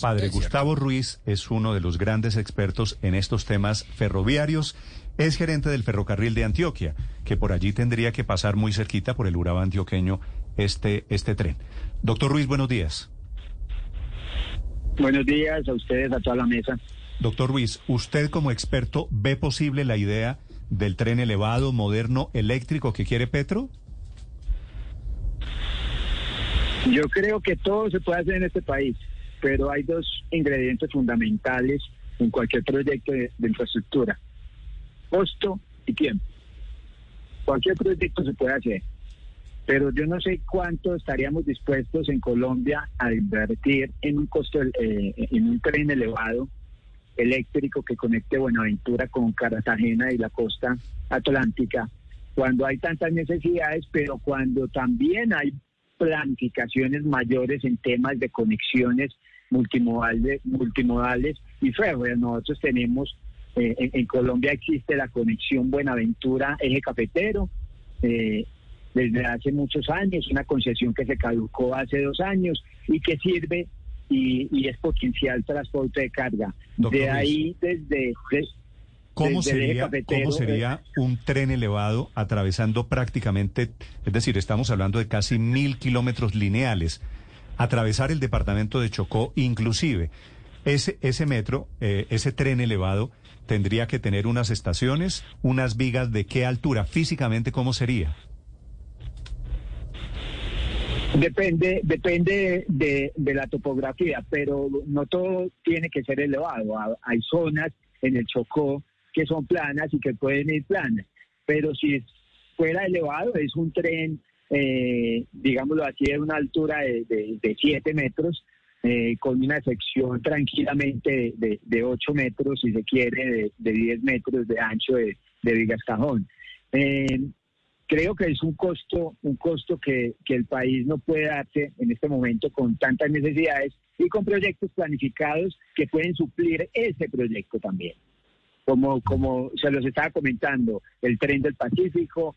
Padre Gustavo Ruiz es uno de los grandes expertos en estos temas ferroviarios. Es gerente del ferrocarril de Antioquia, que por allí tendría que pasar muy cerquita por el Urabá antioqueño este, este tren. Doctor Ruiz, buenos días. Buenos días a ustedes, a toda la mesa. Doctor Ruiz, ¿usted como experto ve posible la idea del tren elevado, moderno, eléctrico que quiere Petro? Yo creo que todo se puede hacer en este país, pero hay dos ingredientes fundamentales en cualquier proyecto de, de infraestructura. Costo y tiempo. Cualquier proyecto se puede hacer, pero yo no sé cuánto estaríamos dispuestos en Colombia a invertir en un costo, eh, en un tren elevado eléctrico que conecte Buenaventura con Cartagena y la costa atlántica, cuando hay tantas necesidades, pero cuando también hay planificaciones mayores en temas de conexiones multimodales, multimodales y férreas. Nosotros tenemos, eh, en, en, Colombia existe la conexión Buenaventura-Eje Cafetero, eh, desde hace muchos años, una concesión que se caducó hace dos años y que sirve y, y es potencial transporte de carga. Doctor de ahí desde... de- ¿Cómo desde eje sería, ¿Cómo sería un tren elevado atravesando prácticamente, es decir, estamos hablando de casi mil kilómetros lineales, atravesar el departamento de Chocó inclusive? Ese, ese metro, eh, ese tren elevado, tendría que tener unas estaciones, unas vigas de qué altura, físicamente, ¿cómo sería? Depende, depende de, de la topografía, pero no todo tiene que ser elevado. Ha- Hay zonas en el Chocó que son planas y que pueden ir planas. Pero si fuera elevado, es un tren, eh, digámoslo así, de una altura de 7 metros, eh, con una sección tranquilamente de, de 8 metros, si se quiere, de, de 10 metros de ancho de, de vigas cajón. Eh, creo que es un costo, un costo que, que el país no puede darse en este momento con tantas necesidades y con proyectos planificados que pueden suplir ese proyecto también. Como, como se los estaba comentando, el tren del Pacífico,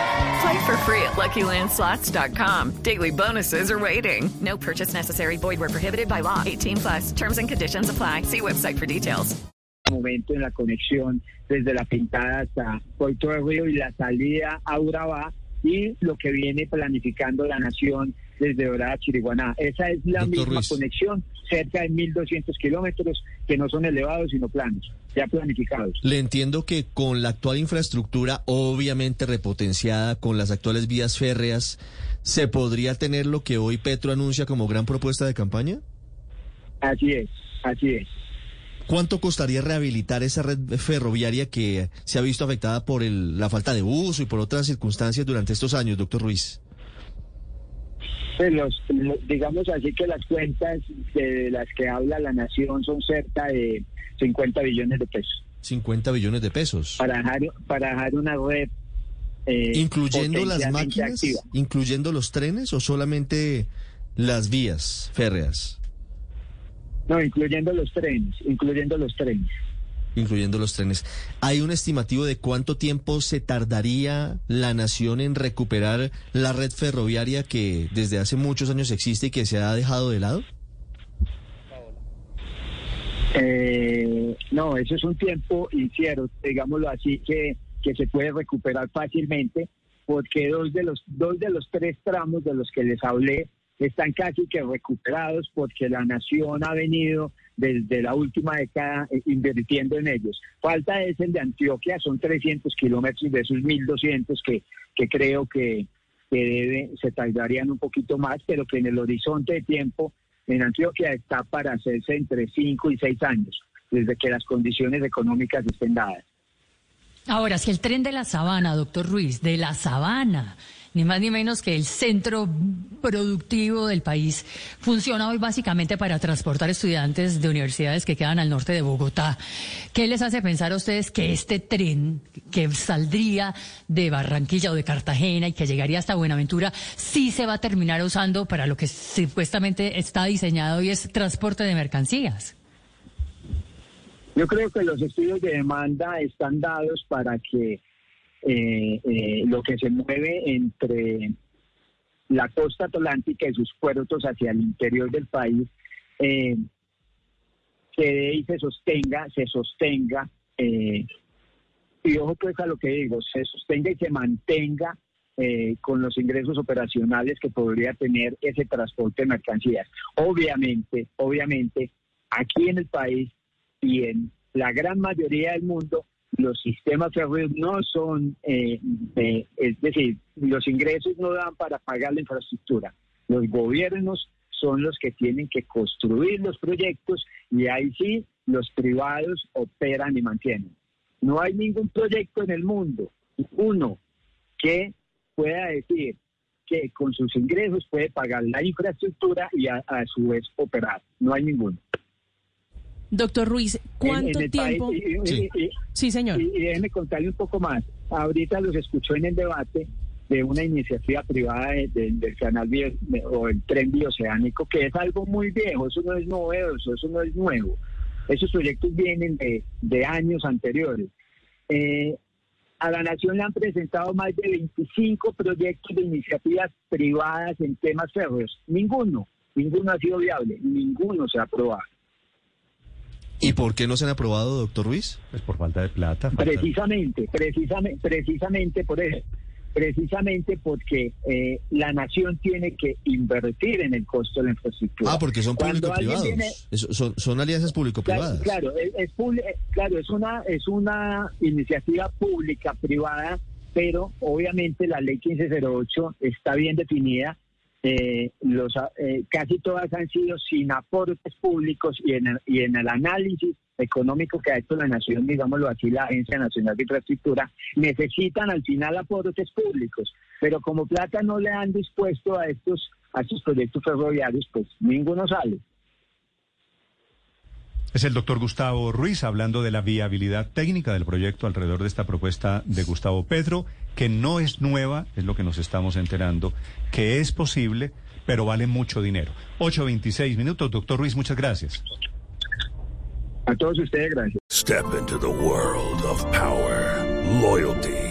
Play for free at LuckyLandSlots.com. Daily bonuses are waiting. No purchase necessary. Void where prohibited by law. 18 plus. Terms and conditions apply. See website for details. momento en la conexión desde la Pintada hasta Puerto de Río y la salida a Urabá y lo que viene planificando la nación desde Dorada a Chiriguaná. Esa es la Doctor misma Ruiz. conexión, cerca de 1.200 kilómetros, que no son elevados sino planos, ya planificados. Le entiendo que con la actual infraestructura, obviamente repotenciada, con las actuales vías férreas, ¿se podría tener lo que hoy Petro anuncia como gran propuesta de campaña? Así es, así es. ¿Cuánto costaría rehabilitar esa red ferroviaria que se ha visto afectada por el- la falta de uso y por otras circunstancias durante estos años, doctor Ruiz? Pues los, lo- digamos así que las cuentas de las que habla la nación son cerca de 50 billones de pesos 50 billones de pesos. para dejar, para dejar una red eh, ¿Incluyendo las máquinas? activa. ¿Incluyendo los trenes o solamente las vías férreas? No, incluyendo los trenes, incluyendo los trenes. Incluyendo los trenes. ¿Hay un estimativo de cuánto tiempo se tardaría la nación en recuperar la red ferroviaria que desde hace muchos años existe y que se ha dejado de lado? Eh, no, eso es un tiempo incierto, digámoslo así, que, que se puede recuperar fácilmente, porque dos de los dos de los tres tramos de los que les hablé están casi que recuperados porque la nación ha venido desde la última década eh, invirtiendo en ellos. Falta es el de Antioquia, son 300 kilómetros de esos 1.200 que, que creo que, que debe, se tardarían un poquito más, pero que en el horizonte de tiempo en Antioquia está para hacerse entre 5 y 6 años, desde que las condiciones económicas estén dadas. Ahora, si el tren de la sabana, doctor Ruiz, de la sabana, ni más ni menos que el centro productivo del país, funciona hoy básicamente para transportar estudiantes de universidades que quedan al norte de Bogotá. ¿Qué les hace pensar a ustedes que este tren que saldría de Barranquilla o de Cartagena y que llegaría hasta Buenaventura sí se va a terminar usando para lo que supuestamente está diseñado y es transporte de mercancías? Yo creo que los estudios de demanda están dados para que eh, eh, lo que se mueve entre la costa atlántica y sus puertos hacia el interior del país eh, se y se sostenga, se sostenga, eh, y ojo pues a lo que digo, se sostenga y se mantenga eh, con los ingresos operacionales que podría tener ese transporte de mercancías. Obviamente, obviamente, aquí en el país y en la gran mayoría del mundo, los sistemas ferroviarios no son, eh, es decir, los ingresos no dan para pagar la infraestructura. Los gobiernos son los que tienen que construir los proyectos y ahí sí los privados operan y mantienen. No hay ningún proyecto en el mundo, uno, que pueda decir que con sus ingresos puede pagar la infraestructura y a, a su vez operar. No hay ninguno. Doctor Ruiz, ¿cuánto En- en el tiempo? país- y- y- Sí. y- Sí, señor. y, y déjeme contarle un poco más. Ahorita los escuchó en el debate de una iniciativa privada de- de- del canal bio- de- o el tren bioceánico, que es algo muy viejo, eso no es novedoso, eso no es nuevo. Esos proyectos vienen de, de años anteriores. Eh, a la Nación le han presentado más de 25 proyectos de iniciativas privadas en temas férreos. Ninguno, ninguno ha sido viable, ninguno se ha aprobado. ¿Y por qué no se han aprobado, doctor Ruiz? Pues por falta de plata. falta de- Precisamente, precisamente, precisamente por eso. Precisamente porque eh, la nación tiene que invertir en el costo de la infraestructura. Ah, porque son público-privados. Son, son alianzas público-privadas. claro, es, es eh, claro, es una es una iniciativa pública privada, pero obviamente la ley 1508 está bien definida. Eh, los eh, casi todas han sido sin aportes públicos y en el, y en el análisis económico que ha hecho la nación, digámoslo así, la Agencia Nacional de Infraestructura, necesitan al final aportes públicos, pero como plata no le han dispuesto a estos a estos proyectos ferroviarios, pues ninguno sale. Es el doctor Gustavo Ruiz hablando de la viabilidad técnica del proyecto alrededor de esta propuesta de Gustavo Petro, que no es nueva, es lo que nos estamos enterando, que es posible, pero vale mucho dinero. 8.26 minutos. Doctor Ruiz, muchas gracias. A todos ustedes, gracias. Step into the world of power, loyalty,